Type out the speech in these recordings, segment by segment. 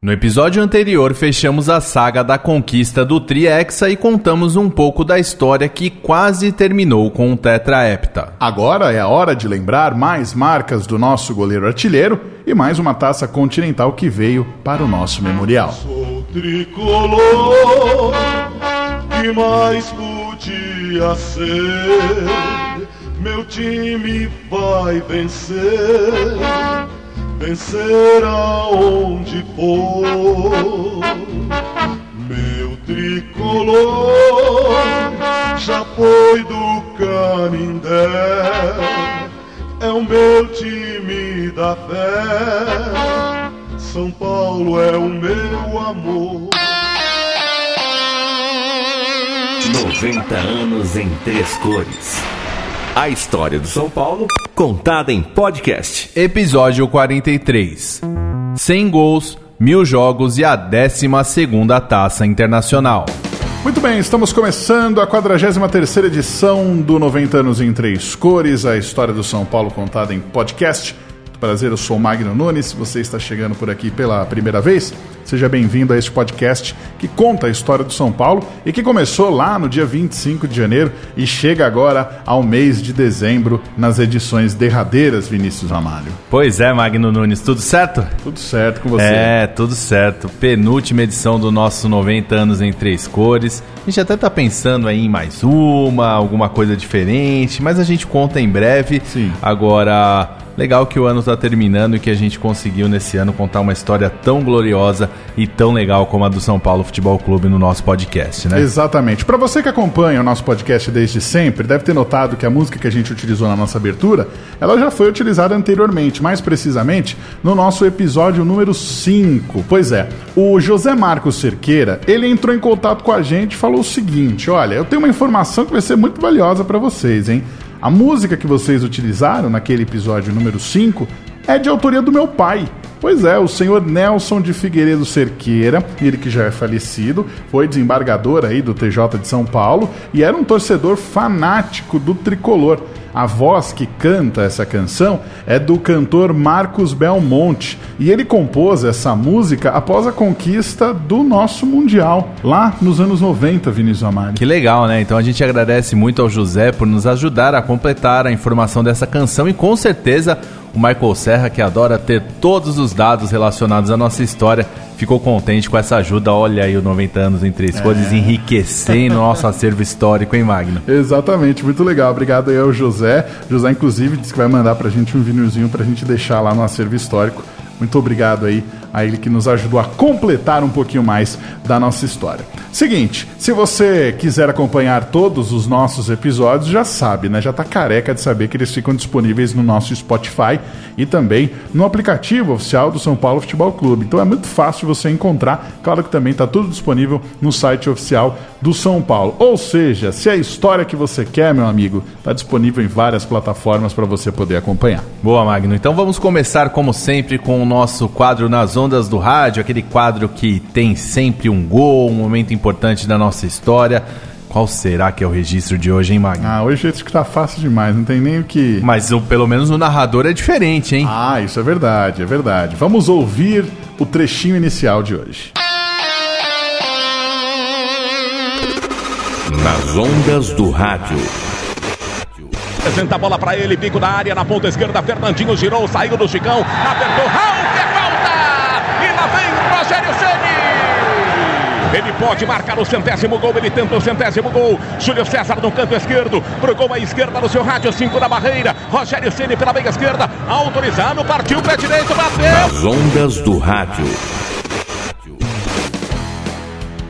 No episódio anterior, fechamos a saga da conquista do Triexa e contamos um pouco da história que quase terminou com o Tetra Hepta. Agora é a hora de lembrar mais marcas do nosso goleiro artilheiro e mais uma taça continental que veio para o nosso memorial. Sou tricolor, que mais podia ser? Meu time vai vencer vencer aonde for. Meu tricolor já foi do Canindé, é o meu time da fé. São Paulo é o meu amor. 90 anos em três cores. A história do São Paulo contada em podcast. Episódio 43. 100 gols, mil jogos e a 12 Taça Internacional. Muito bem, estamos começando a 43 edição do 90 anos em três cores, a história do São Paulo contada em podcast. Prazer, eu sou o Magno Nunes. Se você está chegando por aqui pela primeira vez, seja bem-vindo a este podcast que conta a história do São Paulo e que começou lá no dia 25 de janeiro e chega agora ao mês de dezembro nas edições derradeiras, Vinícius Amário. Pois é, Magno Nunes, tudo certo? Tudo certo com você. É, tudo certo. Penúltima edição do nosso 90 anos em três cores. A gente até tá pensando aí em mais uma, alguma coisa diferente, mas a gente conta em breve. Sim. Agora, Legal que o ano está terminando e que a gente conseguiu nesse ano contar uma história tão gloriosa e tão legal como a do São Paulo Futebol Clube no nosso podcast, né? Exatamente. Para você que acompanha o nosso podcast desde sempre, deve ter notado que a música que a gente utilizou na nossa abertura, ela já foi utilizada anteriormente, mais precisamente no nosso episódio número 5. Pois é, o José Marcos Cerqueira, ele entrou em contato com a gente e falou o seguinte: "Olha, eu tenho uma informação que vai ser muito valiosa para vocês, hein?" A música que vocês utilizaram naquele episódio número 5 é de autoria do meu pai. Pois é, o senhor Nelson de Figueiredo Cerqueira, ele que já é falecido, foi desembargador aí do TJ de São Paulo e era um torcedor fanático do tricolor. A voz que canta essa canção é do cantor Marcos Belmonte e ele compôs essa música após a conquista do nosso Mundial, lá nos anos 90, Vinícius Amari. Que legal, né? Então a gente agradece muito ao José por nos ajudar a completar a informação dessa canção e com certeza o Michael Serra, que adora ter todos os dados relacionados à nossa história, ficou contente com essa ajuda. Olha aí o 90 anos em três é. cores enriquecendo nosso acervo histórico, hein, Magno? Exatamente, muito legal. Obrigado aí ao José. José, inclusive, disse que vai mandar pra gente um vinilzinho pra gente deixar lá no acervo histórico. Muito obrigado aí a ele que nos ajudou a completar um pouquinho mais da nossa história. Seguinte, se você quiser acompanhar todos os nossos episódios, já sabe, né? Já tá careca de saber que eles ficam disponíveis no nosso Spotify e também no aplicativo oficial do São Paulo Futebol Clube. Então é muito fácil você encontrar. Claro que também está tudo disponível no site oficial do São Paulo. Ou seja, se a história que você quer, meu amigo, está disponível em várias plataformas para você poder acompanhar. Boa, Magno. Então vamos começar, como sempre, com o nosso quadro nas ondas do rádio, aquele quadro que tem sempre um gol, um momento importante da nossa história. Qual será que é o registro de hoje, hein, Magno? Ah, hoje acho que tá fácil demais, não tem nem o que. Mas o, pelo menos o narrador é diferente, hein? Ah, isso é verdade, é verdade. Vamos ouvir o trechinho inicial de hoje. Nas ondas do rádio. Apresenta a bola para ele, bico da área na ponta esquerda. Fernandinho girou, saiu do Chicão, apertou. Raul, Ele pode marcar o centésimo gol, ele tenta o centésimo gol. Júlio César no canto esquerdo, pro gol à esquerda no seu rádio, 5 da barreira. Rogério Ceni pela meia esquerda, autorizado, partiu pé direito, bateu. Nas ondas do rádio.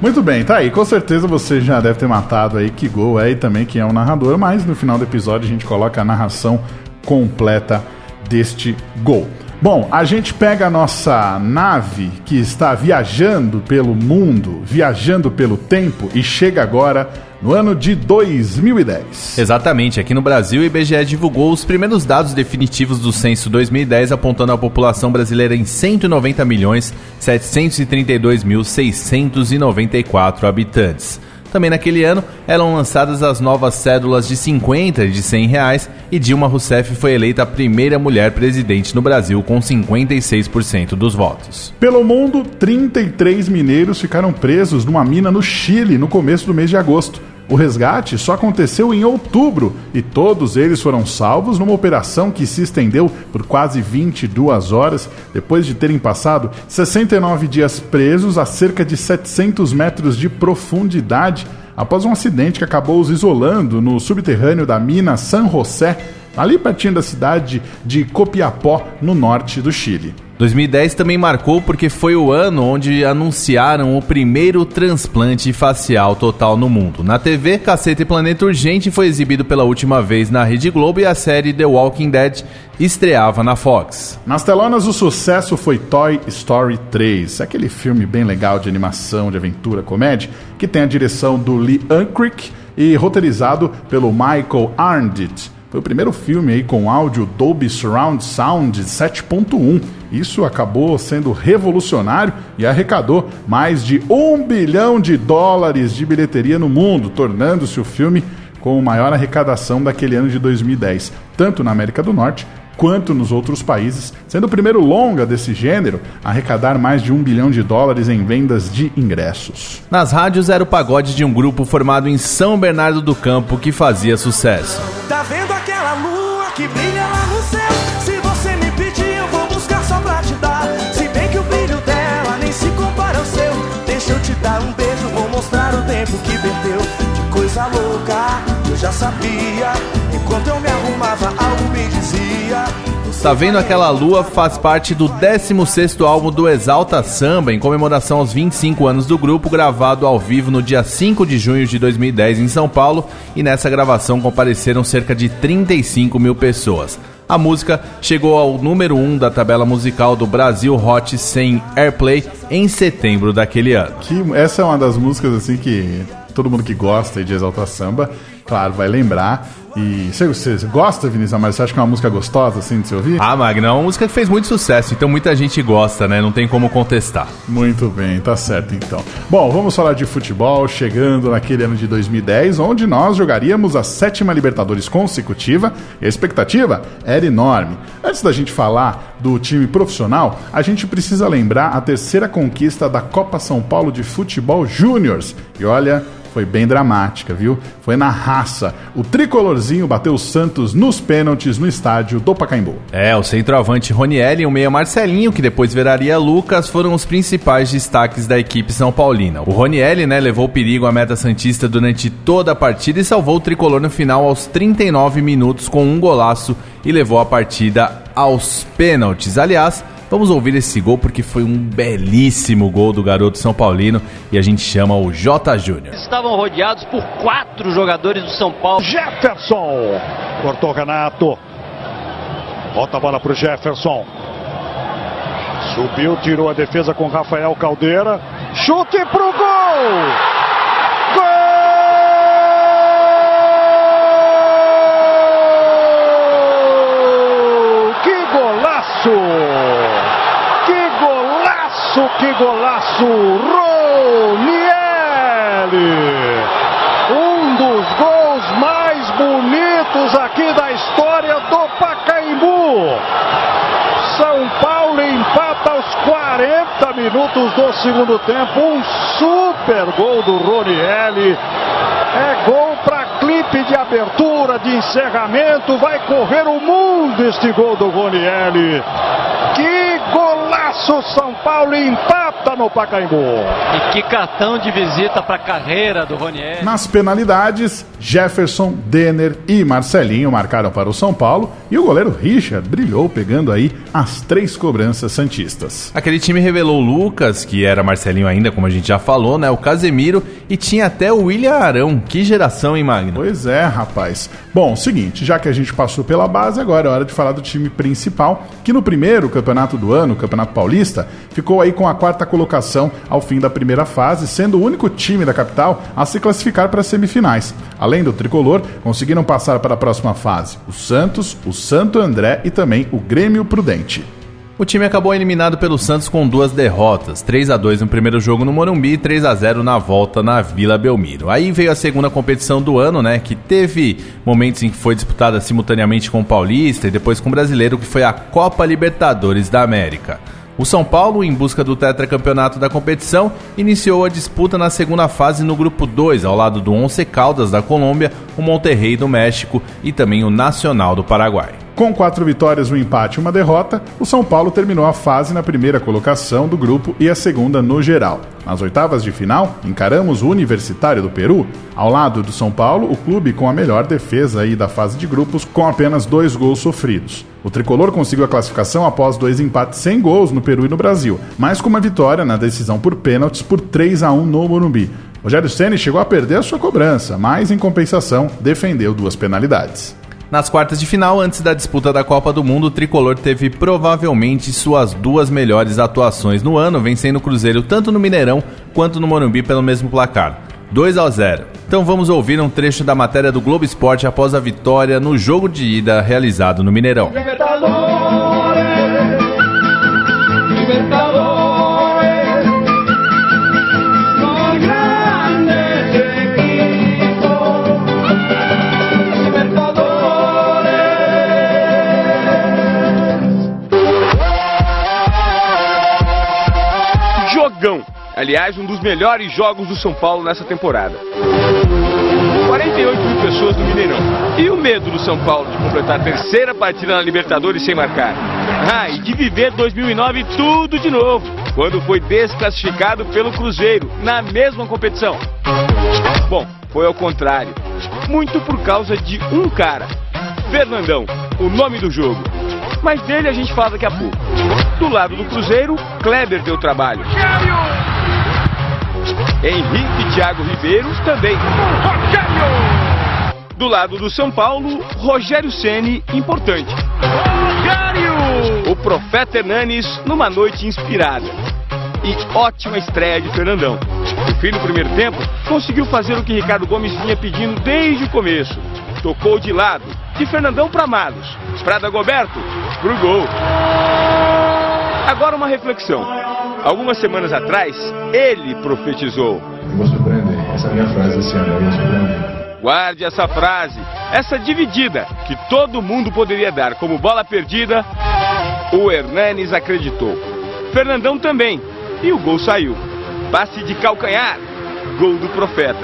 Muito bem, tá aí. Com certeza você já deve ter matado aí que gol é e também quem é o narrador, mas no final do episódio a gente coloca a narração completa deste gol. Bom, a gente pega a nossa nave que está viajando pelo mundo, viajando pelo tempo e chega agora no ano de 2010. Exatamente, aqui no Brasil o IBGE divulgou os primeiros dados definitivos do censo 2010, apontando a população brasileira em 190 milhões 732 mil 694 habitantes. Também naquele ano eram lançadas as novas cédulas de 50 e de 100 reais e Dilma Rousseff foi eleita a primeira mulher presidente no Brasil com 56% dos votos. Pelo mundo, 33 mineiros ficaram presos numa mina no Chile no começo do mês de agosto. O resgate só aconteceu em outubro e todos eles foram salvos numa operação que se estendeu por quase 22 horas, depois de terem passado 69 dias presos a cerca de 700 metros de profundidade após um acidente que acabou os isolando no subterrâneo da mina San José, ali pertinho da cidade de Copiapó, no norte do Chile. 2010 também marcou porque foi o ano onde anunciaram o primeiro transplante facial total no mundo. Na TV, Caceta e Planeta Urgente foi exibido pela última vez na Rede Globo e a série The Walking Dead estreava na Fox. Nas telonas, o sucesso foi Toy Story 3, aquele filme bem legal de animação, de aventura, comédia, que tem a direção do Lee Unkrich e roteirizado pelo Michael Arndt. Foi o primeiro filme aí com áudio Dolby Surround Sound 7.1. Isso acabou sendo revolucionário e arrecadou mais de um bilhão de dólares de bilheteria no mundo, tornando-se o filme com maior arrecadação daquele ano de 2010, tanto na América do Norte quanto nos outros países, sendo o primeiro longa desse gênero a arrecadar mais de um bilhão de dólares em vendas de ingressos. Nas rádios era o pagode de um grupo formado em São Bernardo do Campo que fazia sucesso. Tá vendo que brilha lá no céu? Se você me pedir, eu vou buscar só pra te dar. Se bem que o brilho dela nem se compara ao seu. Deixa eu te dar um beijo, vou mostrar o tempo que perdeu. Que coisa louca, já sabia. Enquanto eu me arrumava, algo me dizia. Tá vendo aquela lua faz parte do 16º álbum do Exalta Samba em comemoração aos 25 anos do grupo, gravado ao vivo no dia 5 de junho de 2010 em São Paulo, e nessa gravação compareceram cerca de 35 mil pessoas. A música chegou ao número 1 da tabela musical do Brasil Hot 100 Airplay em setembro daquele ano. Que essa é uma das músicas assim que todo mundo que gosta de Exalta Samba, claro, vai lembrar. E você, você gosta, Vinícius Amaro? Você acha que é uma música gostosa, assim, de se ouvir? Ah, Magno, é uma música que fez muito sucesso, então muita gente gosta, né? Não tem como contestar. Muito bem, tá certo então. Bom, vamos falar de futebol, chegando naquele ano de 2010, onde nós jogaríamos a sétima Libertadores consecutiva, e a expectativa era enorme. Antes da gente falar do time profissional, a gente precisa lembrar a terceira conquista da Copa São Paulo de Futebol Júniors. E olha, foi bem dramática, viu? Foi na raça. O tricolorzinho bateu o Santos nos pênaltis no estádio do Pacaembu. É, o centroavante Ronielli e o meia Marcelinho, que depois viraria Lucas, foram os principais destaques da equipe São Paulina. O Ronielli, né, levou perigo à meta santista durante toda a partida e salvou o tricolor no final aos 39 minutos com um golaço e levou a partida aos pênaltis. Aliás, Vamos ouvir esse gol porque foi um belíssimo gol do garoto São Paulino e a gente chama o J. Júnior. Estavam rodeados por quatro jogadores do São Paulo. Jefferson! Cortou Renato. Volta a bola para o Jefferson. Subiu, tirou a defesa com Rafael Caldeira. Chute pro gol! Gol! Que golaço! Golaço! Que golaço! Ronielli! Um dos gols mais bonitos aqui da história do Pacaembu. São Paulo empata aos 40 minutos do segundo tempo. Um super gol do Ronielli. É gol para clipe de abertura, de encerramento. Vai correr o mundo este gol do Ronielli. Que golaço! São Paulo empata no Pacaembu. E que cartão de visita para a carreira do Ronieri. Nas penalidades, Jefferson, Denner e Marcelinho marcaram para o São Paulo e o goleiro Richard brilhou pegando aí as três cobranças santistas. Aquele time revelou o Lucas, que era Marcelinho ainda, como a gente já falou, né? O Casemiro e tinha até o William Arão. Que geração, hein, Magno? Pois é, rapaz. Bom, seguinte, já que a gente passou pela base, agora é hora de falar do time principal, que no primeiro campeonato do ano, o Campeonato Paulista, ficou aí com a quarta colocação ao fim da primeira fase, sendo o único time da capital a se classificar para as semifinais. Além do tricolor, conseguiram passar para a próxima fase o Santos, o Santo André e também o Grêmio Prudente. O time acabou eliminado pelo Santos com duas derrotas, 3 a 2 no primeiro jogo no Morumbi e 3 a 0 na volta na Vila Belmiro. Aí veio a segunda competição do ano, né, que teve momentos em que foi disputada simultaneamente com o Paulista e depois com o Brasileiro, que foi a Copa Libertadores da América. O São Paulo, em busca do tetracampeonato da competição, iniciou a disputa na segunda fase no grupo 2, ao lado do Once Caldas da Colômbia, o Monterrey do México e também o Nacional do Paraguai. Com quatro vitórias, um empate e uma derrota, o São Paulo terminou a fase na primeira colocação do grupo e a segunda no geral. Nas oitavas de final, encaramos o Universitário do Peru. Ao lado do São Paulo, o clube com a melhor defesa aí da fase de grupos, com apenas dois gols sofridos. O tricolor conseguiu a classificação após dois empates sem gols no Peru e no Brasil, mas com uma vitória na decisão por pênaltis por 3 a 1 no Morumbi. Rogério Ceni chegou a perder a sua cobrança, mas em compensação defendeu duas penalidades. Nas quartas de final, antes da disputa da Copa do Mundo, o tricolor teve provavelmente suas duas melhores atuações no ano, vencendo o Cruzeiro tanto no Mineirão quanto no Morumbi pelo mesmo placar. 2 a 0. Então vamos ouvir um trecho da matéria do Globo Esporte após a vitória no jogo de ida realizado no Mineirão. Aliás, um dos melhores jogos do São Paulo nessa temporada. 48 mil pessoas no Mineirão. E o medo do São Paulo de completar a terceira partida na Libertadores sem marcar? Ah, e de viver 2009 tudo de novo, quando foi desclassificado pelo Cruzeiro, na mesma competição. Bom, foi ao contrário. Muito por causa de um cara. Fernandão, o nome do jogo. Mas dele a gente fala daqui a pouco. Do lado do Cruzeiro, Kleber deu trabalho. Henrique Thiago Ribeiro também. Do lado do São Paulo, Rogério Ceni importante. O profeta Hernanes numa noite inspirada. E ótima estreia de Fernandão. No fim do primeiro tempo, conseguiu fazer o que Ricardo Gomes vinha pedindo desde o começo. Tocou de lado, de Fernandão para Malos. Para Dagoberto, pro gol. Agora uma reflexão. Algumas semanas atrás, ele profetizou. Eu vou surpreender. Essa é a minha frase esse ano. Eu vou surpreender. Guarde essa frase, essa dividida que todo mundo poderia dar como bola perdida. O Hernanes acreditou. Fernandão também. E o gol saiu. Passe de calcanhar. Gol do profeta.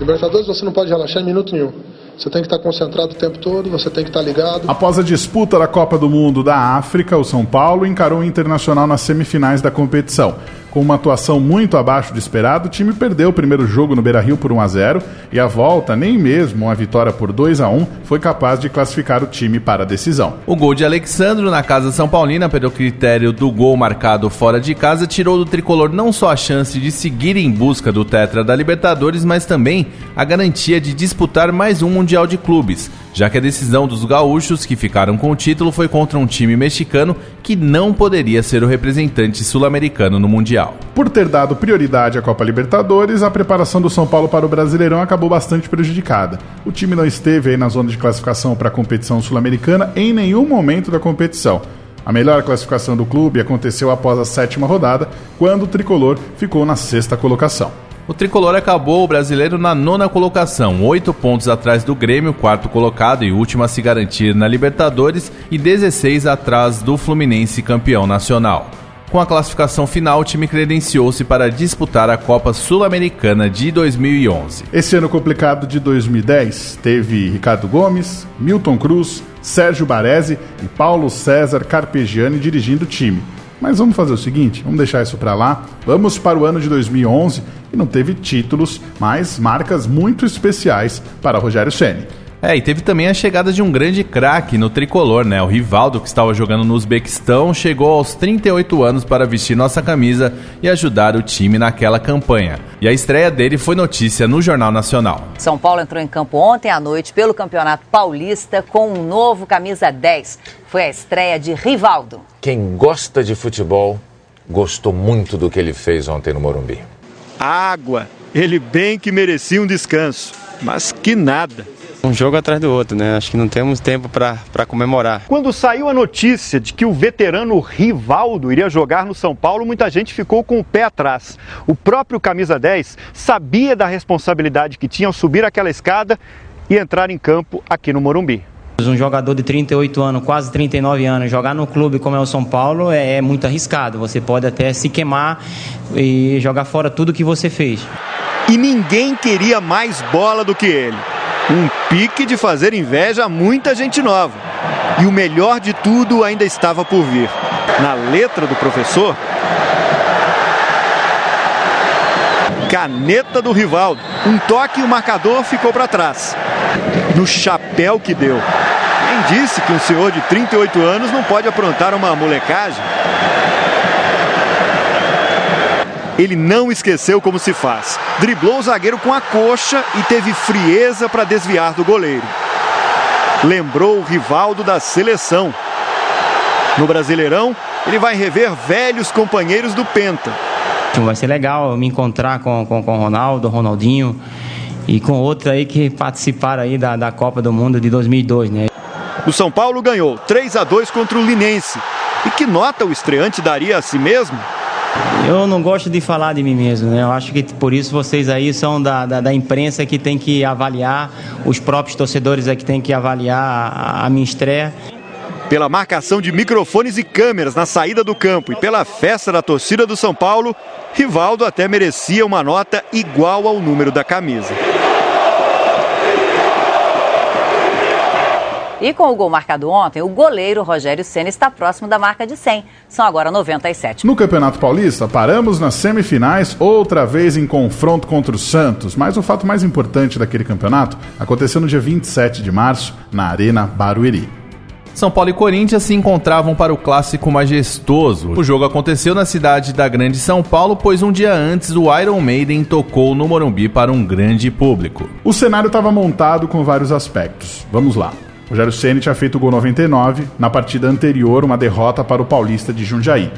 Libertadores você não pode relaxar em minuto nenhum. Você tem que estar concentrado o tempo todo, você tem que estar ligado. Após a disputa da Copa do Mundo da África, o São Paulo encarou o Internacional nas semifinais da competição. Com uma atuação muito abaixo do esperado, o time perdeu o primeiro jogo no Beira-Rio por 1 a 0 e a volta, nem mesmo uma vitória por 2 a 1, foi capaz de classificar o time para a decisão. O gol de Alexandro na casa São Paulina, pelo critério do gol marcado fora de casa, tirou do tricolor não só a chance de seguir em busca do Tetra da Libertadores, mas também a garantia de disputar mais um Mundial de Clubes, já que a decisão dos gaúchos que ficaram com o título foi contra um time mexicano que não poderia ser o representante sul-americano no Mundial. Por ter dado prioridade à Copa Libertadores, a preparação do São Paulo para o Brasileirão acabou bastante prejudicada. O time não esteve aí na zona de classificação para a competição sul-americana em nenhum momento da competição. A melhor classificação do clube aconteceu após a sétima rodada, quando o tricolor ficou na sexta colocação. O tricolor acabou o brasileiro na nona colocação, oito pontos atrás do Grêmio, quarto colocado e último a se garantir na Libertadores, e 16 atrás do Fluminense, campeão nacional. Com a classificação final, o time credenciou-se para disputar a Copa Sul-Americana de 2011. Esse ano complicado de 2010 teve Ricardo Gomes, Milton Cruz, Sérgio Baresi e Paulo César Carpegiani dirigindo o time. Mas vamos fazer o seguinte, vamos deixar isso para lá. Vamos para o ano de 2011, que não teve títulos, mas marcas muito especiais para Rogério Ceni. É, e teve também a chegada de um grande craque no tricolor, né? O Rivaldo, que estava jogando no Uzbequistão, chegou aos 38 anos para vestir nossa camisa e ajudar o time naquela campanha. E a estreia dele foi notícia no Jornal Nacional. São Paulo entrou em campo ontem à noite pelo Campeonato Paulista com um novo camisa 10. Foi a estreia de Rivaldo. Quem gosta de futebol gostou muito do que ele fez ontem no Morumbi. Água. Ele bem que merecia um descanso, mas que nada. Um jogo atrás do outro, né? Acho que não temos tempo para comemorar. Quando saiu a notícia de que o veterano Rivaldo iria jogar no São Paulo, muita gente ficou com o pé atrás. O próprio camisa 10 sabia da responsabilidade que tinha ao subir aquela escada e entrar em campo aqui no Morumbi. Um jogador de 38 anos, quase 39 anos, jogar no clube como é o São Paulo é, é muito arriscado. Você pode até se queimar e jogar fora tudo que você fez. E ninguém queria mais bola do que ele. Um pique de fazer inveja a muita gente nova. E o melhor de tudo ainda estava por vir. Na letra do professor, caneta do Rivaldo. Um toque e o marcador ficou para trás. No chapéu que deu. Quem disse que um senhor de 38 anos não pode aprontar uma molecagem? Ele não esqueceu como se faz. Driblou o zagueiro com a coxa e teve frieza para desviar do goleiro. Lembrou o Rivaldo da seleção. No Brasileirão, ele vai rever velhos companheiros do Penta. Vai ser legal me encontrar com, com, com o Ronaldo, Ronaldinho e com outros aí que participaram aí da, da Copa do Mundo de 2002, né? O São Paulo ganhou 3 a 2 contra o Linense. E que nota o estreante daria a si mesmo? Eu não gosto de falar de mim mesmo, né? Eu acho que por isso vocês aí são da, da, da imprensa que tem que avaliar, os próprios torcedores é que tem que avaliar a, a minha estreia. Pela marcação de microfones e câmeras na saída do campo e pela festa da torcida do São Paulo, Rivaldo até merecia uma nota igual ao número da camisa. E com o gol marcado ontem, o goleiro Rogério Senna está próximo da marca de 100. São agora 97. No Campeonato Paulista, paramos nas semifinais, outra vez em confronto contra o Santos. Mas o fato mais importante daquele campeonato aconteceu no dia 27 de março, na Arena Barueri. São Paulo e Corinthians se encontravam para o clássico majestoso. O jogo aconteceu na cidade da Grande São Paulo, pois um dia antes o Iron Maiden tocou no Morumbi para um grande público. O cenário estava montado com vários aspectos. Vamos lá. Rogério Ceni tinha feito o gol 99, na partida anterior uma derrota para o Paulista de Jundiaí.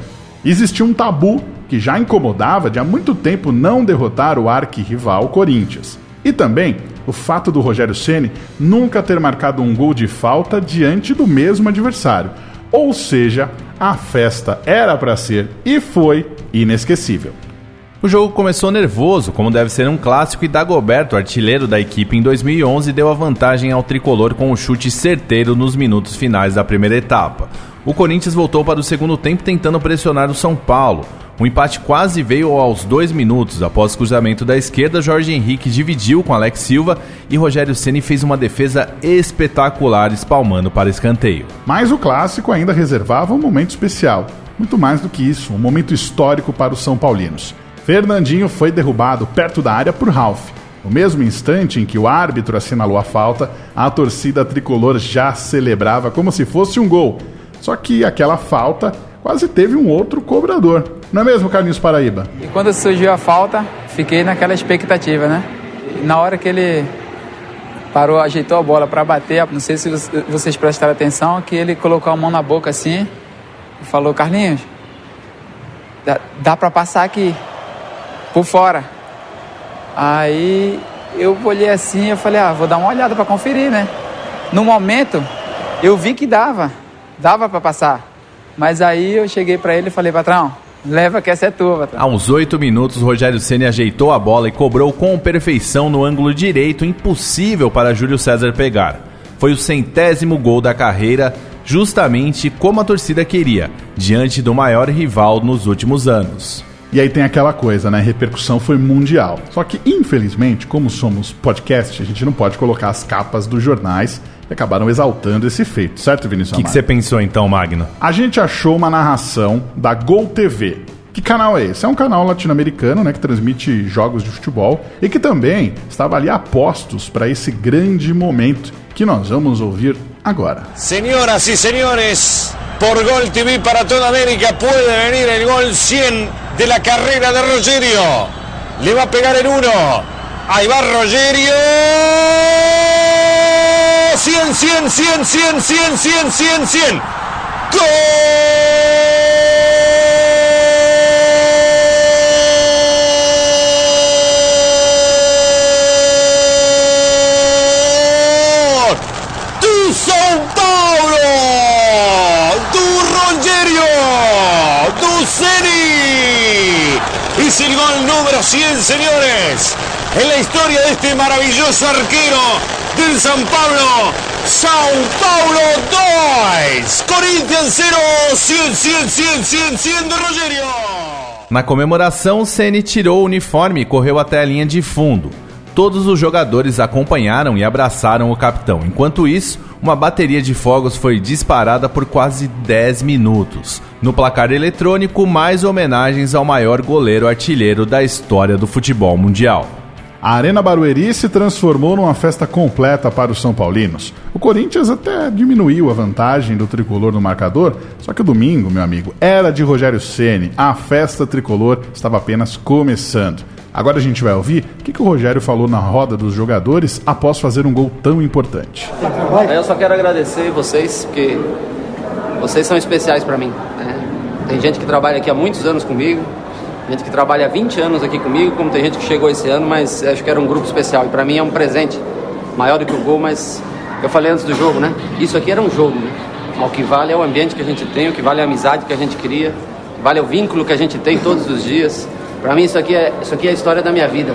Existia um tabu que já incomodava de há muito tempo não derrotar o arquirrival Corinthians. E também o fato do Rogério Ceni nunca ter marcado um gol de falta diante do mesmo adversário. Ou seja, a festa era para ser e foi inesquecível. O jogo começou nervoso, como deve ser um clássico, e Dagoberto, artilheiro da equipe em 2011, deu a vantagem ao tricolor com um chute certeiro nos minutos finais da primeira etapa. O Corinthians voltou para o segundo tempo tentando pressionar o São Paulo. O empate quase veio aos dois minutos. Após cruzamento da esquerda, Jorge Henrique dividiu com Alex Silva e Rogério Ceni fez uma defesa espetacular, espalmando para escanteio. Mas o clássico ainda reservava um momento especial. Muito mais do que isso, um momento histórico para os São Paulinos. Fernandinho foi derrubado perto da área por Ralph. No mesmo instante em que o árbitro assinalou a falta, a torcida tricolor já celebrava como se fosse um gol. Só que aquela falta quase teve um outro cobrador. Não é mesmo, Carlinhos Paraíba? E quando surgiu a falta, fiquei naquela expectativa, né? E na hora que ele parou, ajeitou a bola para bater, não sei se vocês prestaram atenção, que ele colocou a mão na boca assim e falou: Carlinhos, dá, dá para passar aqui por fora. Aí eu olhei assim, eu falei, ah, vou dar uma olhada para conferir, né? No momento, eu vi que dava, dava para passar. Mas aí eu cheguei para ele e falei, patrão, leva que essa é tua, patrão. Aos oito minutos, Rogério Ceni ajeitou a bola e cobrou com perfeição no ângulo direito, impossível para Júlio César pegar. Foi o centésimo gol da carreira, justamente como a torcida queria, diante do maior rival nos últimos anos. E aí tem aquela coisa, né? A repercussão foi mundial. Só que, infelizmente, como somos podcast, a gente não pode colocar as capas dos jornais que acabaram exaltando esse feito, certo, Vinícius? O que você pensou então, Magno? A gente achou uma narração da Gol TV. Que canal é esse? É um canal latino-americano, né, que transmite jogos de futebol e que também estava ali a postos para esse grande momento que nós vamos ouvir agora. Senhoras e senhores, por Gol TV para toda América puede venir el gol 100 de la carrera de Rogerio. Le va a pegar el 1. Ahí va Rogerio. 100, 100, 100, 100, 100, 100, 100, 100. Número 100, señores. En la historia de este maravilloso arquero del San Pablo. Sao Paulo 2. Corinthians 0. 100, 100, 100, 100, 100 de Rogério. Na comemoração, Ceni tirou o uniforme e correu até a linha de fundo. Todos os jogadores acompanharam e abraçaram o capitão. Enquanto isso, uma bateria de fogos foi disparada por quase 10 minutos. No placar eletrônico, mais homenagens ao maior goleiro artilheiro da história do futebol mundial. A Arena Barueri se transformou numa festa completa para os São Paulinos. O Corinthians até diminuiu a vantagem do tricolor no marcador, só que o domingo, meu amigo, era de Rogério Ceni. A festa tricolor estava apenas começando. Agora a gente vai ouvir o que, que o Rogério falou na roda dos jogadores após fazer um gol tão importante. Eu só quero agradecer vocês, porque vocês são especiais para mim. né? Tem gente que trabalha aqui há muitos anos comigo, gente que trabalha há 20 anos aqui comigo, como tem gente que chegou esse ano, mas acho que era um grupo especial. E para mim é um presente maior do que o gol, mas eu falei antes do jogo, né? Isso aqui era um jogo, né? O que vale é o ambiente que a gente tem, o que vale é a amizade que a gente cria, vale é o vínculo que a gente tem todos os dias. Para mim isso aqui é isso aqui é a história da minha vida.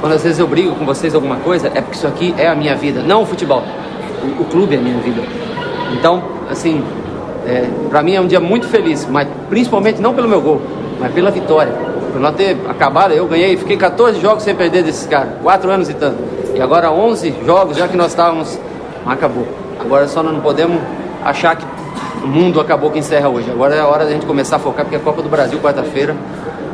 Quando às vezes eu brigo com vocês alguma coisa, é porque isso aqui é a minha vida, não o futebol. O, o clube é a minha vida. Então, assim, é, para mim é um dia muito feliz, mas principalmente não pelo meu gol, mas pela vitória. Por nós ter acabado, eu ganhei, fiquei 14 jogos sem perder desses caras, 4 anos e tanto. E agora 11 jogos, já que nós estávamos, acabou. Agora só não podemos achar que o mundo acabou que encerra hoje. Agora é a hora da gente começar a focar, porque é a Copa do Brasil quarta-feira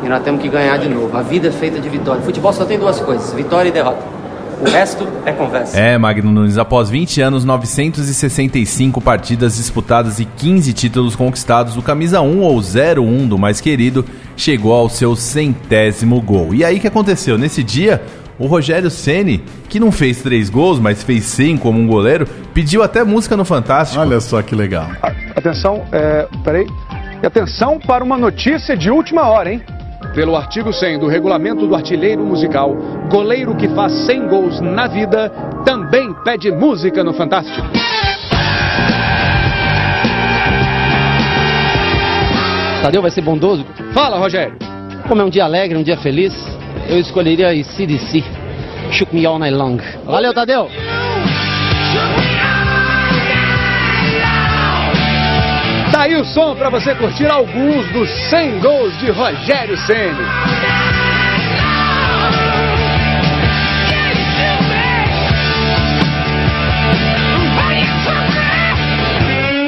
e nós temos que ganhar de novo. A vida é feita de vitória. Futebol só tem duas coisas: vitória e derrota. O resto é conversa. É, Magno Nunes, após 20 anos, 965 partidas disputadas e 15 títulos conquistados, o camisa 1 ou 01 do mais querido chegou ao seu centésimo gol. E aí o que aconteceu? Nesse dia, o Rogério Ceni, que não fez três gols, mas fez 100 como um goleiro, pediu até música no Fantástico. Olha só que legal. Atenção, é, peraí. E atenção para uma notícia de última hora, hein? Pelo artigo 100 do regulamento do artilheiro musical, goleiro que faz 100 gols na vida também pede música no Fantástico. Tadeu vai ser bondoso? Fala, Rogério. Como é um dia alegre, um dia feliz, eu escolheria CDC. Shook me all night long. Valeu, Tadeu! Aí o som para você curtir alguns dos 100 gols de Rogério Ceni.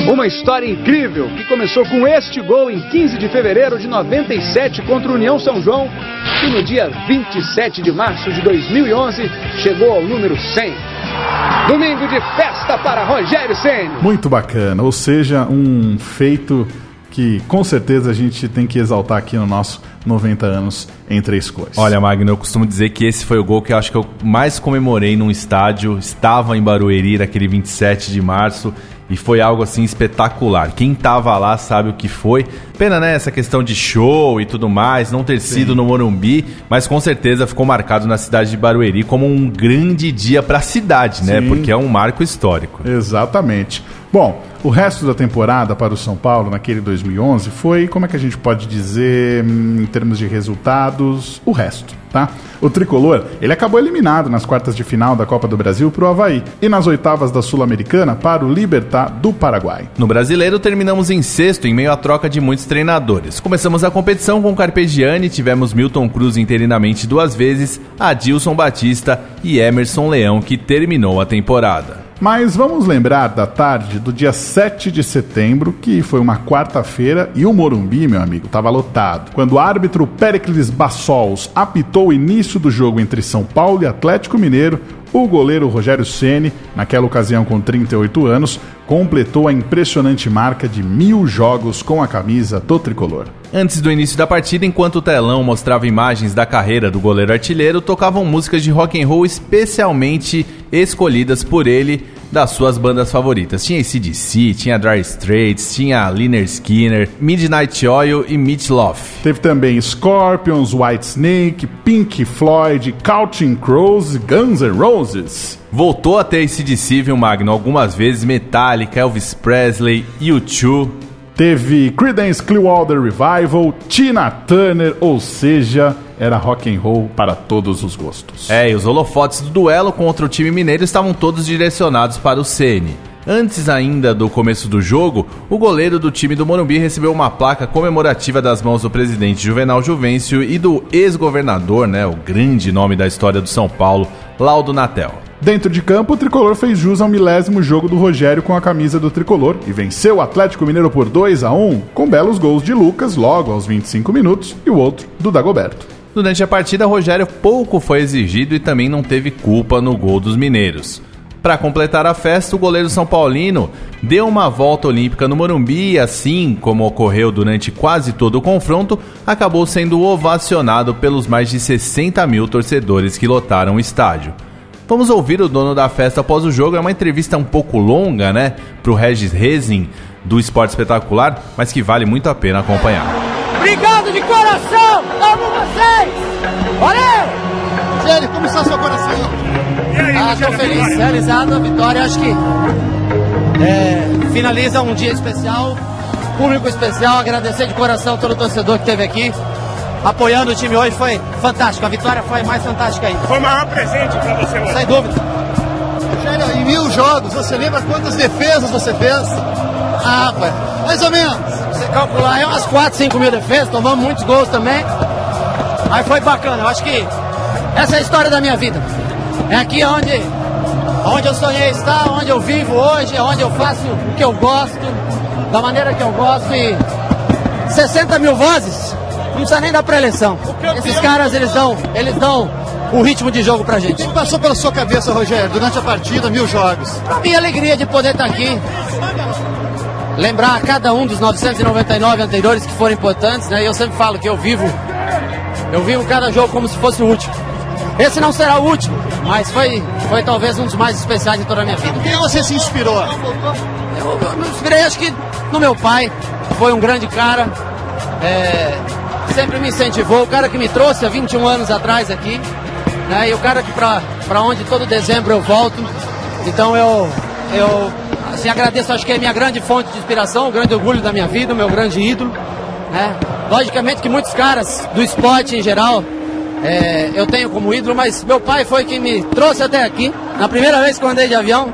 Uma história incrível que começou com este gol em 15 de fevereiro de 97 contra o União São João e no dia 27 de março de 2011 chegou ao número 100. Domingo de festa para Rogério Ceni. Muito bacana, ou seja, um feito que com certeza a gente tem que exaltar aqui no nosso 90 anos em três cores. Olha, Magno, eu costumo dizer que esse foi o gol que eu acho que eu mais comemorei num estádio. Estava em Barueri naquele 27 de março e foi algo assim espetacular. Quem tava lá sabe o que foi. Pena, né, essa questão de show e tudo mais, não ter sido no Morumbi, mas com certeza ficou marcado na cidade de Barueri como um grande dia para a cidade, né? Sim. Porque é um marco histórico. Exatamente. Bom, o resto da temporada para o São Paulo naquele 2011 foi, como é que a gente pode dizer, hum, em termos de resultados, o resto, tá? O tricolor, ele acabou eliminado nas quartas de final da Copa do Brasil para o Havaí e nas oitavas da Sul-Americana para o Libertar do Paraguai. No brasileiro, terminamos em sexto em meio à troca de muitos treinadores. Começamos a competição com Carpegiani, tivemos Milton Cruz interinamente duas vezes, Adilson Batista e Emerson Leão, que terminou a temporada. Mas vamos lembrar da tarde do dia 7 de setembro, que foi uma quarta-feira, e o Morumbi, meu amigo, estava lotado. Quando o árbitro Pericles Bassols apitou o início do jogo entre São Paulo e Atlético Mineiro, o goleiro Rogério Ceni, naquela ocasião com 38 anos, completou a impressionante marca de mil jogos com a camisa do tricolor. Antes do início da partida, enquanto o telão mostrava imagens da carreira do goleiro artilheiro, tocavam músicas de rock and roll especialmente escolhidas por ele das suas bandas favoritas. Tinha ACDC, tinha Dry Straits, tinha Liner Skinner, Midnight Oil e Meat Loaf. Teve também Scorpions, Whitesnake, Pink Floyd, Counting Crows e Guns N' Roses. Voltou a ter ACDC, viu, Magno, algumas vezes, Metallica, Elvis Presley, U2. Teve Creedence Clearwater Revival, Tina Turner, ou seja, era rock and roll para todos os gostos. É, e os holofotes do duelo contra o time mineiro estavam todos direcionados para o Ceni. Antes ainda do começo do jogo, o goleiro do time do Morumbi recebeu uma placa comemorativa das mãos do presidente Juvenal Juvencio e do ex-governador, né, o grande nome da história do São Paulo, Laudo Natel. Dentro de campo, o tricolor fez jus ao milésimo jogo do Rogério com a camisa do tricolor e venceu o Atlético Mineiro por 2 a 1 com belos gols de Lucas logo aos 25 minutos e o outro do Dagoberto. Durante a partida, Rogério pouco foi exigido e também não teve culpa no gol dos mineiros. Para completar a festa, o goleiro São Paulino deu uma volta olímpica no Morumbi e, assim como ocorreu durante quase todo o confronto, acabou sendo ovacionado pelos mais de 60 mil torcedores que lotaram o estádio. Vamos ouvir o dono da festa após o jogo. É uma entrevista um pouco longa, né? Pro Regis Rezin, do Esporte Espetacular, mas que vale muito a pena acompanhar. Obrigado de coração! Amo vocês! Valeu! Gênio, como está seu coração? Ah, tô feliz, realizado a vitória. Acho que é, finaliza um dia especial, público especial. Agradecer de coração todo o torcedor que esteve aqui apoiando o time hoje. Foi fantástico. A vitória foi mais fantástica ainda. Foi o maior presente para você hoje. Sem dúvida. Gênio, em mil jogos, você lembra quantas defesas você fez? Ah, pai, Mais ou menos. você calcular, é umas 4, 5 mil defesas. Tomamos muitos gols também. Mas foi bacana. Eu acho que essa é a história da minha vida. É aqui onde, onde eu sonhei estar, onde eu vivo hoje, é onde eu faço o que eu gosto, da maneira que eu gosto e 60 mil vozes, não precisa nem da pré-eleição. Esses caras, eles dão, eles dão o ritmo de jogo pra gente. O que passou pela sua cabeça, Rogério, durante a partida, mil jogos? E a alegria de poder estar aqui, lembrar cada um dos 999 anteriores que foram importantes, né? E eu sempre falo que eu vivo, eu vivo cada jogo como se fosse o último. Esse não será o último, mas foi, foi talvez um dos mais especiais de toda a minha vida. Quem você se inspirou? Eu, eu me inspirei, acho que no meu pai, foi um grande cara, é, sempre me incentivou, o cara que me trouxe há 21 anos atrás aqui, né, e o cara que pra onde todo dezembro eu volto, então eu, eu assim, agradeço, acho que é minha grande fonte de inspiração, o grande orgulho da minha vida, o meu grande ídolo, né, logicamente que muitos caras do esporte em geral, é, eu tenho como ídolo, mas meu pai foi quem me trouxe até aqui, na primeira vez que eu andei de avião,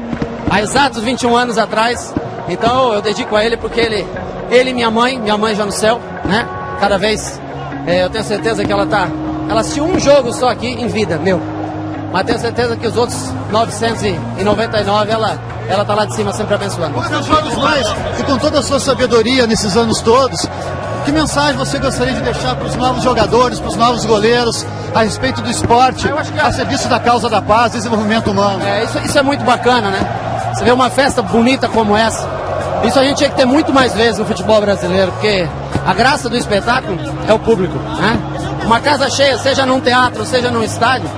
há exatos 21 anos atrás. Então eu dedico a ele porque ele, ele e minha mãe, minha mãe já no céu, né? Cada vez é, eu tenho certeza que ela tá. Ela assistiu um jogo só aqui em vida, meu. Mas tenho certeza que os outros 999 ela, ela tá lá de cima sempre abençoando. Quantos jogos mais? E com toda a sua sabedoria nesses anos todos, que mensagem você gostaria de deixar para os novos jogadores, para os novos goleiros, a respeito do esporte, a serviço da causa da paz desenvolvimento humano? É, isso, isso é muito bacana, né? Você vê uma festa bonita como essa. Isso a gente tinha que ter muito mais vezes no futebol brasileiro, porque a graça do espetáculo é o público, né? Uma casa cheia, seja num teatro, seja num estádio,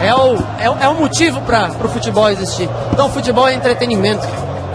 é o, é, o- é o motivo para o futebol existir. Então, o futebol é entretenimento.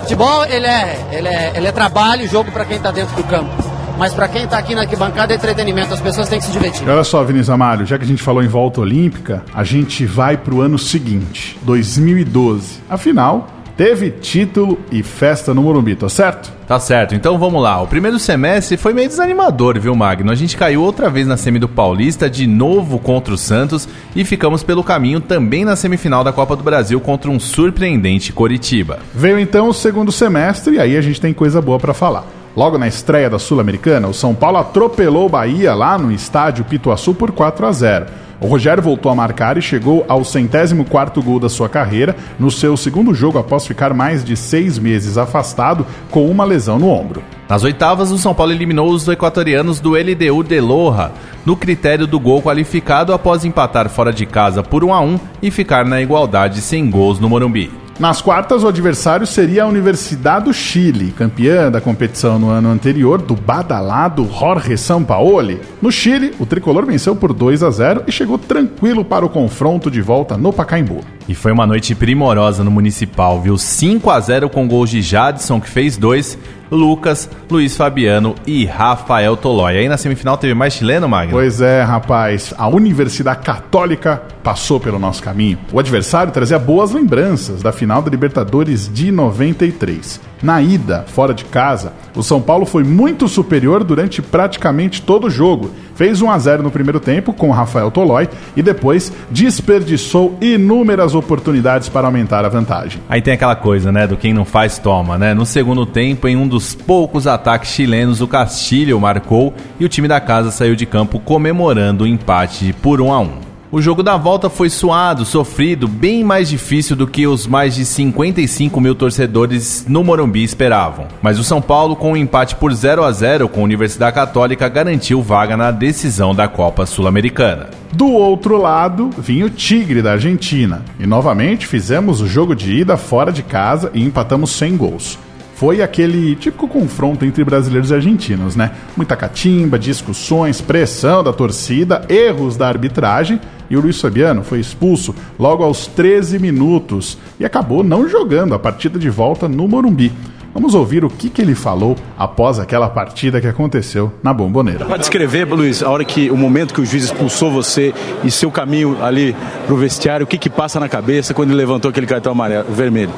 Futebol, ele é, ele é, ele é trabalho, jogo para quem está dentro do campo. Mas para quem está aqui na arquibancada é entretenimento, as pessoas têm que se divertir. Olha só, Vinícius Amário, já que a gente falou em volta olímpica, a gente vai pro ano seguinte, 2012. Afinal, teve título e festa no Morumbi, tá certo? Tá certo, então vamos lá. O primeiro semestre foi meio desanimador, viu, Magno? A gente caiu outra vez na semi do Paulista, de novo contra o Santos, e ficamos pelo caminho também na semifinal da Copa do Brasil contra um surpreendente Coritiba. Veio então o segundo semestre e aí a gente tem coisa boa pra falar. Logo na estreia da Sul-Americana, o São Paulo atropelou o Bahia lá no estádio Pituaçu por 4 a 0. O Rogério voltou a marcar e chegou ao centésimo quarto gol da sua carreira no seu segundo jogo após ficar mais de seis meses afastado com uma lesão no ombro. Nas oitavas, o São Paulo eliminou os equatorianos do LDU de Loja, no critério do gol qualificado após empatar fora de casa por 1 a 1 e ficar na igualdade sem gols no Morumbi. Nas quartas, o adversário seria a Universidade do Chile, campeã da competição no ano anterior do badalado Jorge Sampaoli. No Chile, o tricolor venceu por 2 a 0 e chegou tranquilo para o confronto de volta no Pacaembu. E foi uma noite primorosa no Municipal, viu? 5 a 0 com gols de Jadson, que fez dois, Lucas, Luiz Fabiano e Rafael Tolói. Aí na semifinal teve mais chileno, Magno? Pois é, rapaz. A Universidade Católica passou pelo nosso caminho. O adversário trazia boas lembranças da final da Libertadores de 93. Na ida, fora de casa, o São Paulo foi muito superior durante praticamente todo o jogo. Fez 1 a 0 no primeiro tempo com Rafael Tolói e depois desperdiçou inúmeras oportunidades para aumentar a vantagem. Aí tem aquela coisa, né, do quem não faz toma, né? No segundo tempo, em um dos poucos ataques chilenos, o Castilho marcou e o time da casa saiu de campo comemorando o empate por 1 a 1. O jogo da volta foi suado, sofrido, bem mais difícil do que os mais de 55 mil torcedores no Morumbi esperavam. Mas o São Paulo, com um empate por 0 a 0 com a Universidade Católica, garantiu vaga na decisão da Copa Sul-Americana. Do outro lado, vinha o Tigre da Argentina. E novamente fizemos o jogo de ida fora de casa e empatamos sem gols foi aquele típico confronto entre brasileiros e argentinos, né? Muita catimba, discussões, pressão da torcida, erros da arbitragem e o Luiz Fabiano foi expulso logo aos 13 minutos e acabou não jogando a partida de volta no Morumbi. Vamos ouvir o que, que ele falou após aquela partida que aconteceu na Bomboneira. Para descrever, Luiz, a hora que o momento que o juiz expulsou você e seu caminho ali pro vestiário, o que que passa na cabeça quando ele levantou aquele cartão amarelo, vermelho?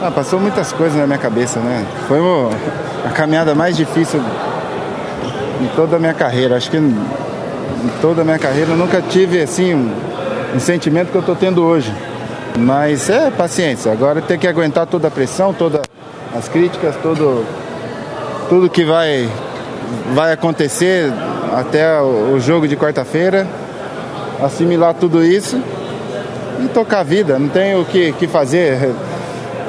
Ah, passou muitas coisas na minha cabeça, né? Foi a caminhada mais difícil em toda a minha carreira. Acho que toda a minha carreira nunca tive assim um, um sentimento que eu estou tendo hoje. Mas é paciência. Agora tem que aguentar toda a pressão, todas as críticas, todo tudo que vai vai acontecer até o jogo de quarta-feira, assimilar tudo isso e tocar a vida. Não tem o que, que fazer.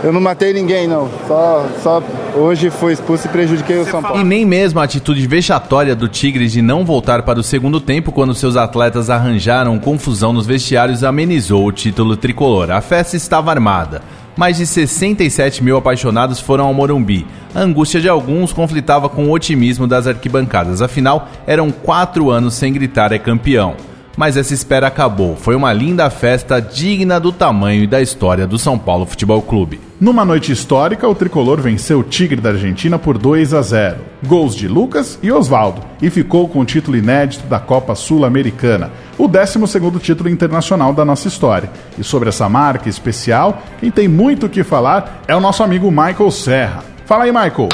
Eu não matei ninguém, não. Só, só hoje fui expulso e prejudiquei o São Paulo. E nem mesmo a atitude vexatória do Tigres de não voltar para o segundo tempo quando seus atletas arranjaram confusão nos vestiários amenizou o título tricolor. A festa estava armada. Mais de 67 mil apaixonados foram ao Morumbi. A angústia de alguns conflitava com o otimismo das arquibancadas. Afinal, eram quatro anos sem gritar é campeão mas essa espera acabou. Foi uma linda festa digna do tamanho e da história do São Paulo Futebol Clube. Numa noite histórica, o tricolor venceu o Tigre da Argentina por 2 a 0. Gols de Lucas e Oswaldo e ficou com o título inédito da Copa Sul-Americana, o 12º título internacional da nossa história. E sobre essa marca especial, quem tem muito o que falar é o nosso amigo Michael Serra. Fala aí, Michael.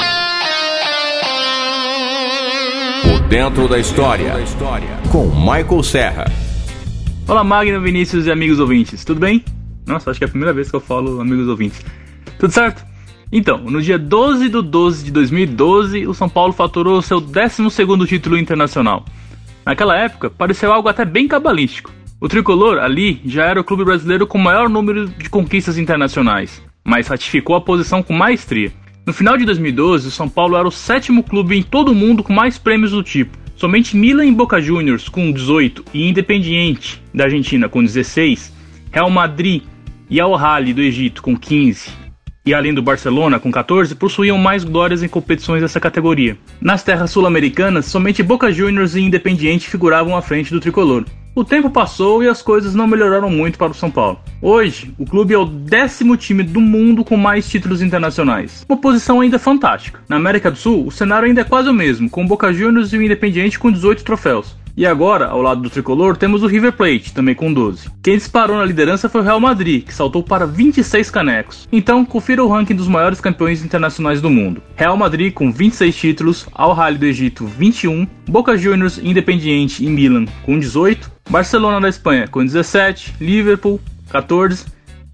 Dentro da História, com Michael Serra. Olá, Magno, Vinícius e amigos ouvintes, tudo bem? Nossa, acho que é a primeira vez que eu falo amigos ouvintes. Tudo certo? Então, no dia 12 de 12 de 2012, o São Paulo faturou seu 12 título internacional. Naquela época, pareceu algo até bem cabalístico. O tricolor, ali, já era o clube brasileiro com o maior número de conquistas internacionais, mas ratificou a posição com maestria. No final de 2012, o São Paulo era o sétimo clube em todo o mundo com mais prêmios do tipo. Somente Milan e Boca Juniors com 18 e Independiente da Argentina com 16, Real Madrid e Al Ahly do Egito com 15 e além do Barcelona com 14 possuíam mais glórias em competições dessa categoria. Nas terras sul-americanas, somente Boca Juniors e Independiente figuravam à frente do tricolor. O tempo passou e as coisas não melhoraram muito para o São Paulo. Hoje, o clube é o décimo time do mundo com mais títulos internacionais. Uma posição ainda fantástica. Na América do Sul, o cenário ainda é quase o mesmo, com o Boca Juniors e o Independiente com 18 troféus. E agora, ao lado do tricolor, temos o River Plate, também com 12. Quem disparou na liderança foi o Real Madrid, que saltou para 26 canecos. Então, confira o ranking dos maiores campeões internacionais do mundo. Real Madrid com 26 títulos, Al Ahly do Egito 21, Boca Juniors, Independiente e Milan com 18, Barcelona da Espanha com 17, Liverpool 14,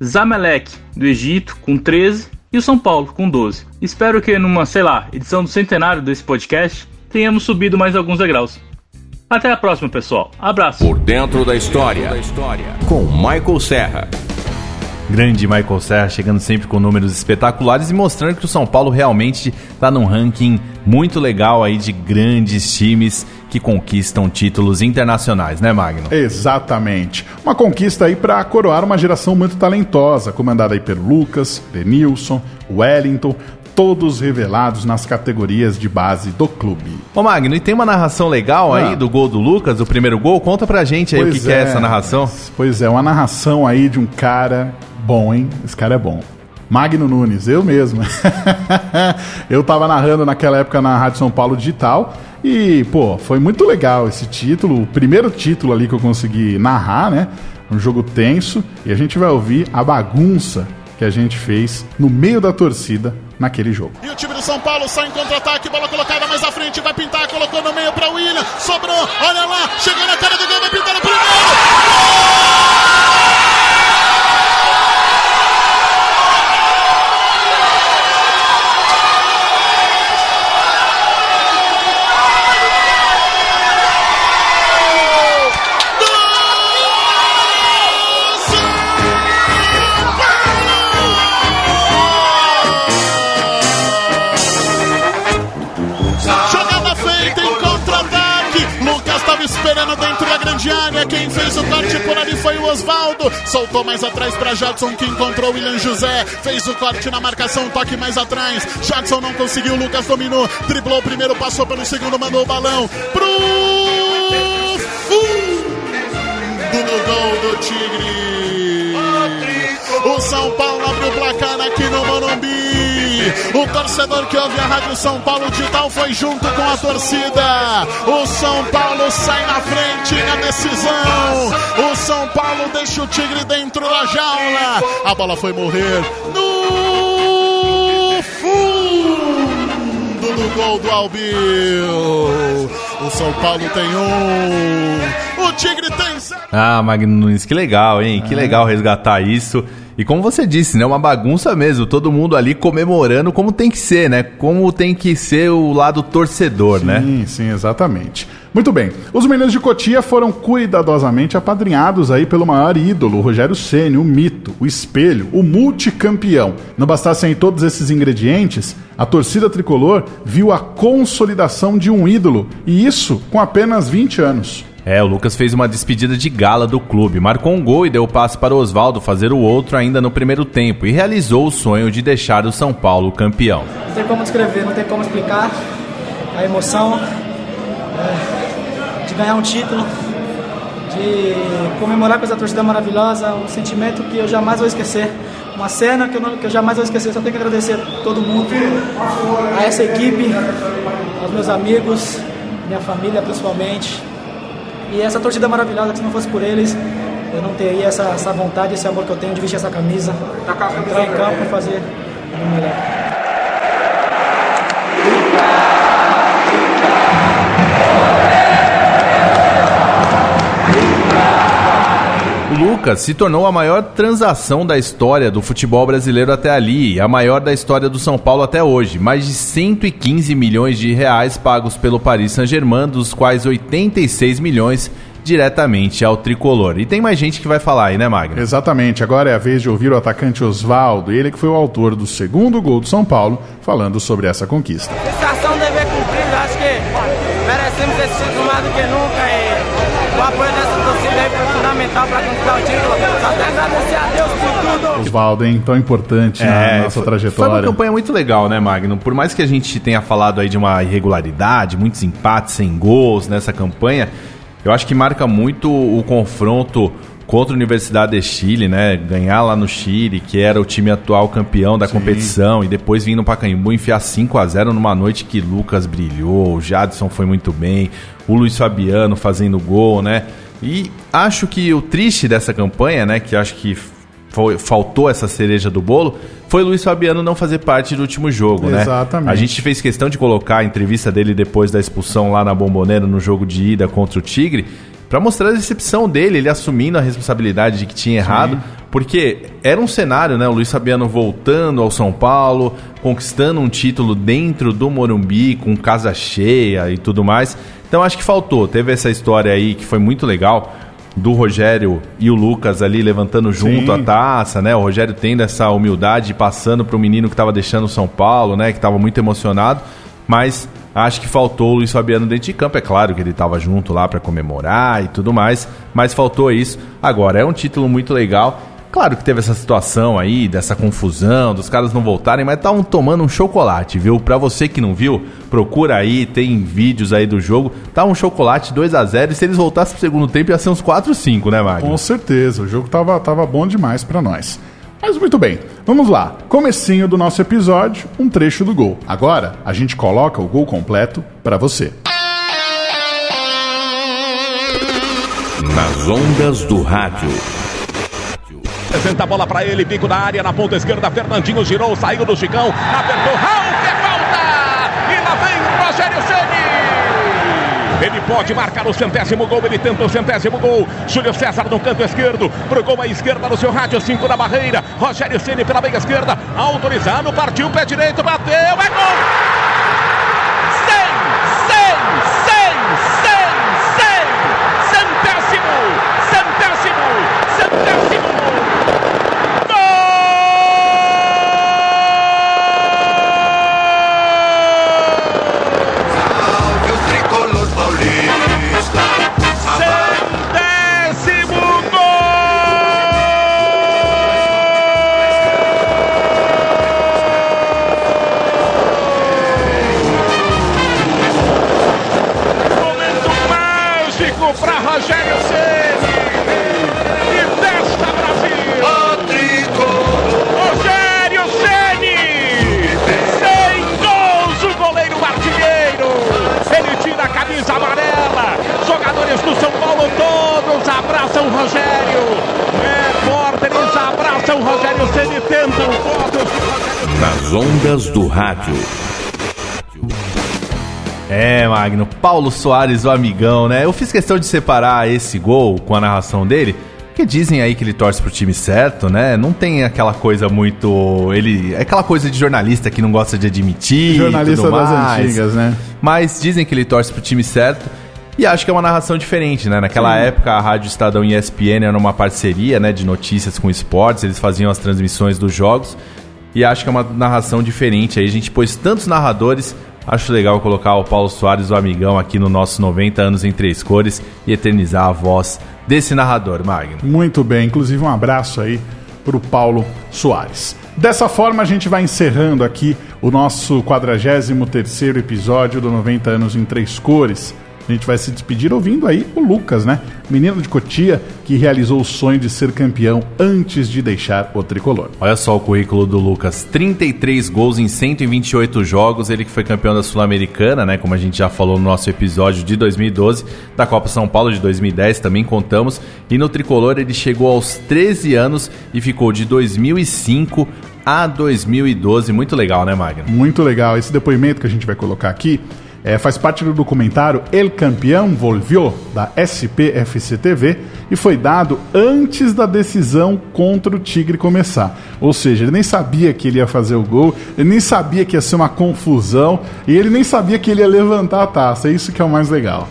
Zamalek do Egito com 13 e o São Paulo com 12. Espero que numa, sei lá, edição do centenário desse podcast tenhamos subido mais alguns degraus. Até a próxima, pessoal. Abraço. Por dentro da história, com Michael Serra. Grande Michael Serra chegando sempre com números espetaculares e mostrando que o São Paulo realmente está num ranking muito legal aí de grandes times que conquistam títulos internacionais, né, Magno? Exatamente. Uma conquista aí para coroar uma geração muito talentosa, comandada aí pelo Lucas, Denilson, Wellington, todos revelados nas categorias de base do clube. Ô Magno, e tem uma narração legal ah. aí do gol do Lucas, o primeiro gol? Conta pra gente aí pois o que, é, que é essa narração. Pois é, uma narração aí de um cara bom, hein? Esse cara é bom. Magno Nunes, eu mesmo. eu tava narrando naquela época na Rádio São Paulo Digital e, pô, foi muito legal esse título, o primeiro título ali que eu consegui narrar, né? Um jogo tenso e a gente vai ouvir a bagunça que a gente fez no meio da torcida naquele jogo. E o time do São Paulo sai em contra-ataque, bola colocada mais à frente, vai pintar, colocou no meio para o William, sobrou, olha lá, chegou na cara do gol, vai pintar no primeiro. Jogada estava esperando dentro da grande área. Quem fez o corte por ali foi o Oswaldo. Soltou mais atrás para Jackson, que encontrou o William José. Fez o corte na marcação, toque mais atrás. Jackson não conseguiu, Lucas dominou. Driblou o primeiro, passou pelo segundo, mandou o balão pro fundo no gol do Tigre. O São Paulo abriu o placar aqui no Morumbi. O torcedor que ouve a Rádio São Paulo Digital foi junto com a torcida. O São Paulo sai na frente na decisão. O São Paulo deixa o Tigre dentro da jaula. A bola foi morrer no fundo do gol do Albil. O São Paulo tem um. O Tigre tem zero. Ah, Magno Nunes, que legal, hein? Que legal resgatar isso. E como você disse, né? Uma bagunça mesmo. Todo mundo ali comemorando como tem que ser, né? Como tem que ser o lado torcedor, sim, né? Sim, sim, exatamente. Muito bem. Os meninos de Cotia foram cuidadosamente apadrinhados aí pelo maior ídolo, o Rogério Ceni, o mito, o espelho, o multicampeão. Não bastassem todos esses ingredientes, a torcida tricolor viu a consolidação de um ídolo, e isso com apenas 20 anos. É, o Lucas fez uma despedida de gala do clube, marcou um gol e deu passe para o Oswaldo fazer o outro ainda no primeiro tempo e realizou o sonho de deixar o São Paulo campeão. Não tem como descrever, não tem como explicar a emoção é, de ganhar um título, de comemorar com essa torcida maravilhosa, um sentimento que eu jamais vou esquecer, uma cena que eu, não, que eu jamais vou esquecer. Só tenho que agradecer a todo mundo, a essa equipe, aos meus amigos, minha família principalmente. E essa torcida maravilhosa, que se não fosse por eles, eu não teria essa, essa vontade, esse amor que eu tenho de vestir essa camisa, entrar em campo e fazer o melhor. Lucas se tornou a maior transação da história do futebol brasileiro até ali, e a maior da história do São Paulo até hoje. Mais de 115 milhões de reais pagos pelo Paris Saint-Germain, dos quais 86 milhões diretamente ao tricolor. E tem mais gente que vai falar aí, né, Magno? Exatamente. Agora é a vez de ouvir o atacante Oswaldo, ele que foi o autor do segundo gol do São Paulo, falando sobre essa conquista. Sensação dever fundamental para conquistar o título. Só a agradecer a Deus por tudo. Oswaldo, hein? Tão importante na nossa foi, trajetória. Foi uma campanha muito legal, né, Magno? Por mais que a gente tenha falado aí de uma irregularidade, muitos empates sem gols nessa campanha, eu acho que marca muito o confronto contra a Universidade de Chile, né? Ganhar lá no Chile, que era o time atual campeão da Sim. competição, e depois vir no Pacaembu enfiar 5 a 0 numa noite que Lucas brilhou, o Jadson foi muito bem, o Luiz Fabiano fazendo gol, né? E acho que o triste dessa campanha, né, que acho que foi, faltou essa cereja do bolo, foi Luiz Fabiano não fazer parte do último jogo, né? Exatamente. A gente fez questão de colocar a entrevista dele depois da expulsão lá na Bomboneira no jogo de ida contra o Tigre, para mostrar a decepção dele, ele assumindo a responsabilidade de que tinha errado, porque era um cenário, né? O Luiz Fabiano voltando ao São Paulo, conquistando um título dentro do Morumbi, com casa cheia e tudo mais. Então acho que faltou. Teve essa história aí que foi muito legal do Rogério e o Lucas ali levantando junto Sim. a taça, né? O Rogério tendo essa humildade passando para o menino que estava deixando o São Paulo, né? Que estava muito emocionado, mas acho que faltou o Luiz Fabiano dentro de campo. É claro que ele estava junto lá para comemorar e tudo mais, mas faltou isso. Agora é um título muito legal. Claro que teve essa situação aí, dessa confusão, dos caras não voltarem, mas estavam tomando um chocolate, viu? Pra você que não viu, procura aí, tem vídeos aí do jogo. Tá um chocolate 2 a 0 e se eles voltassem pro segundo tempo ia ser uns 4 5, né, Magno? Com certeza, o jogo tava, tava bom demais pra nós. Mas muito bem, vamos lá. Comecinho do nosso episódio, um trecho do gol. Agora, a gente coloca o gol completo para você. Nas ondas do rádio. Apresenta a bola para ele, bico na área, na ponta esquerda, Fernandinho girou, saiu do Chicão, apertou, Ele pode marcar o centésimo gol, ele tenta o centésimo gol. Júlio César no canto esquerdo, pro gol à esquerda no seu rádio, 5 na barreira. Rogério Ceni pela meia esquerda, autorizado, partiu, pé direito, bateu, é gol! É, Magno, Paulo Soares, o amigão, né? Eu fiz questão de separar esse gol com a narração dele, porque dizem aí que ele torce pro time certo, né? Não tem aquela coisa muito. Ele. É aquela coisa de jornalista que não gosta de admitir. Jornalista tudo das mais. antigas, né? Mas dizem que ele torce pro time certo. E acho que é uma narração diferente, né? Naquela Sim. época, a Rádio Estadão e ESPN era uma parceria, né? De notícias com esportes, eles faziam as transmissões dos jogos. E acho que é uma narração diferente. Aí a gente pôs tantos narradores. Acho legal colocar o Paulo Soares, o amigão, aqui no nosso 90 anos em três cores e eternizar a voz desse narrador, Magno. Muito bem, inclusive um abraço aí pro Paulo Soares. Dessa forma a gente vai encerrando aqui o nosso 43º episódio do 90 anos em três cores. A gente vai se despedir ouvindo aí o Lucas, né? Menino de Cotia que realizou o sonho de ser campeão antes de deixar o tricolor. Olha só o currículo do Lucas: 33 gols em 128 jogos. Ele que foi campeão da Sul-Americana, né? Como a gente já falou no nosso episódio de 2012, da Copa São Paulo de 2010 também contamos. E no tricolor ele chegou aos 13 anos e ficou de 2005 a 2012. Muito legal, né, Magno? Muito legal. Esse depoimento que a gente vai colocar aqui é, faz parte do documentário El Campeão Volvió, da SPFC TV, e foi dado antes da decisão contra o Tigre começar. Ou seja, ele nem sabia que ele ia fazer o gol, ele nem sabia que ia ser uma confusão, e ele nem sabia que ele ia levantar a taça. É isso que é o mais legal.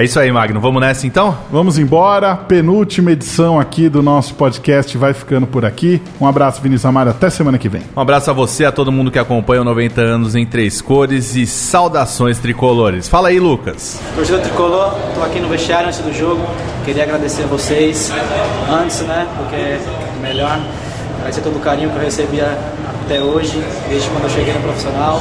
É isso aí, Magno. Vamos nessa então? Vamos embora. Penúltima edição aqui do nosso podcast vai ficando por aqui. Um abraço, Vinícius Amaro. Até semana que vem. Um abraço a você, a todo mundo que acompanha o 90 anos em três cores e saudações tricolores. Fala aí, Lucas. Torcida Tricolor, tô aqui no vestiário antes do jogo. Queria agradecer a vocês antes, né? Porque é melhor. Agradecer todo o carinho que eu recebi até hoje, desde quando eu cheguei no profissional.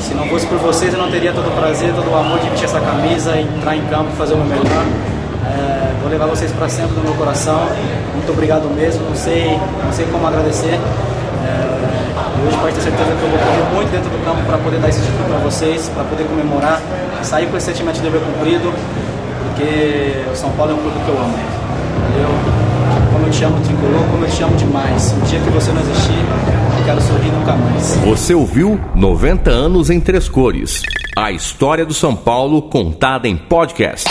Se não fosse por vocês, eu não teria todo o prazer, todo o amor de vestir essa camisa, entrar em campo fazer o meu melhor. É, vou levar vocês para sempre no meu coração. Muito obrigado mesmo. Não sei, não sei como agradecer. É, hoje pode ter certeza que eu vou correr muito dentro do campo para poder dar esse título para vocês, para poder comemorar, sair com esse sentimento de dever cumprido, porque o São Paulo é um clube que eu amo. Valeu? Eu te amo, tricolor, como eu te amo demais. O dia que você não existir, eu quero sorrir nunca mais. Você ouviu 90 anos em três cores. A história do São Paulo contada em podcast.